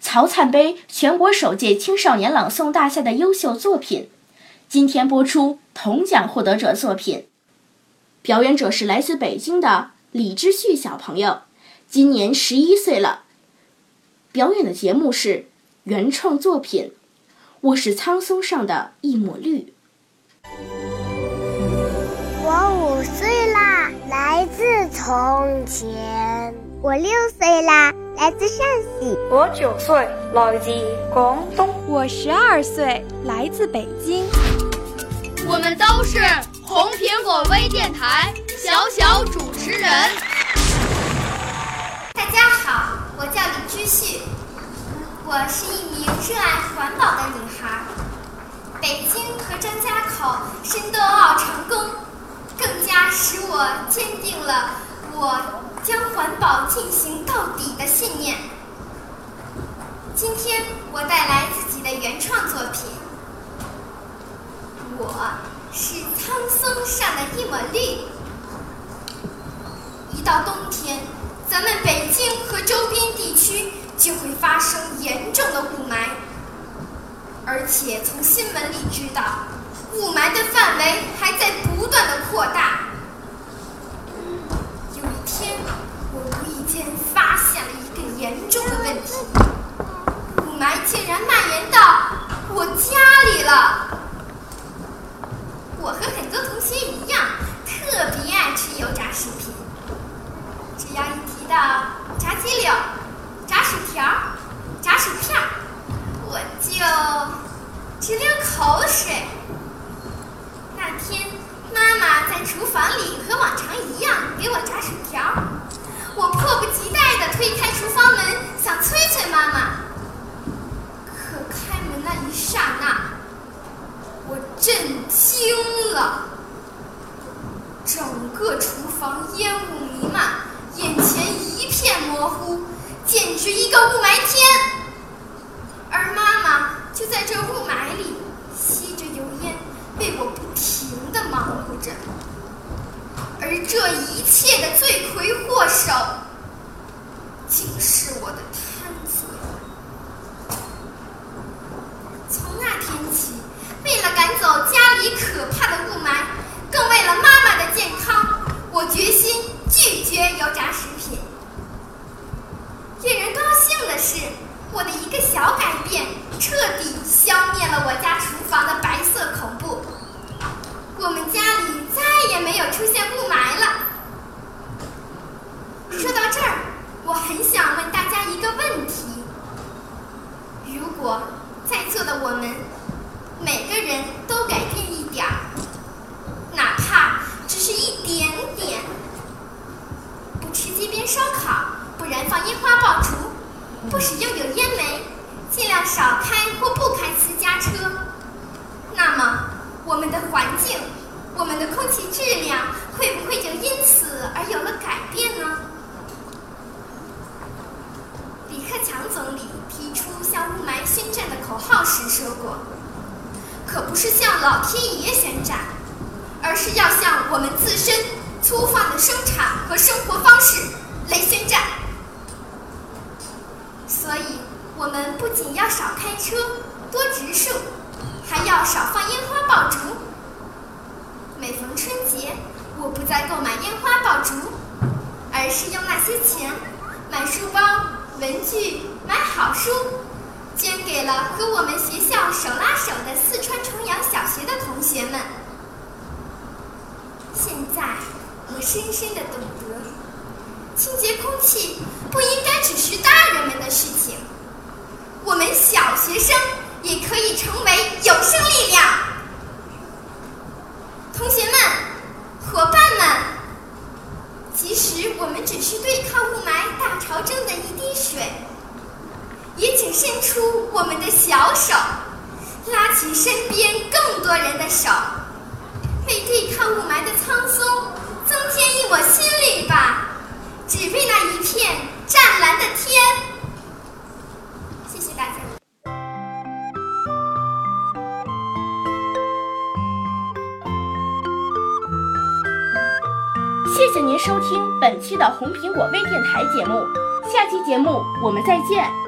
曹灿杯全国首届青少年朗诵大赛的优秀作品。今天播出铜奖获得者作品，表演者是来自北京的李之旭小朋友，今年十一岁了。表演的节目是原创作品《我是苍松上的一抹绿》。我五岁啦，来自从前；我六岁啦，来自陕西；我九岁，来自广东；我十二岁，来自北京。我们都是红苹果微电台小小主持人。大家好，我叫李知旭，我是一名热爱环保的女孩。北京和张家口申冬奥成功，更加使我坚定了我将环保进行到底的信念。今天我带来自己的原创作品。我是苍松上的一抹绿。一到冬天，咱们北京和周边地区就会发生严重的雾霾，而且从新闻里知道，雾霾的范围还在不断的扩大。间发现了一个严重的问题：雾霾竟然蔓延到我家里了。我和很多同学一样，特别爱吃油炸食品。只要一提到炸鸡柳、炸薯条、炸薯片，我就直流口水。那天，妈妈在厨房里和往常一样给我炸薯条，我迫不及待地推开厨房门，想催催妈妈。可开门那一刹那，我震惊了，整个厨房烟雾弥漫，眼前一片模糊，简直一个雾霾天。而妈妈就在这雾霾里吸着油烟，为我不停地忙活着。而这一切的罪魁祸首，竟是我的贪嘴。从那天起。为了赶走家里可怕的雾霾，更为了妈妈的健康，我决心拒绝油炸食品。令人高兴的是，我的一个小改变，彻底消灭了我家厨房的白色恐怖。我们家里再也没有出现雾霾了。说到这儿，我很想问大家一个问题：如果在座的我们，每个人都改变一点儿，哪怕只是一点点。不吃街边烧烤，不燃放烟花爆竹，不使用有烟煤，尽量少开或不开私家车。那么，我们的环境，我们的空气质量，会不会就因此而有了改老天爷宣战，而是要向我们自身粗放的生产和生活方式来宣战。所以，我们不仅要少开车、多植树，还要少放烟花爆竹。每逢春节，我不再购买烟花爆竹，而是用那些钱买书包、文具、买好书，捐给了和我们学校手拉手的四川重阳小学的同学们。现在，我深深的懂得，清洁空气不应该只是大人们的事情，我们小学生也可以成为有生力量。同学们，伙伴们，即使我们只是对抗雾霾大潮中的一滴水。也请伸出我们的小手，拉起身边更多人的手，为对抗雾霾的苍松增添一抹新绿吧！只为那一片湛蓝的天。谢谢大家。谢谢您收听本期的红苹果微电台节目，下期节目我们再见。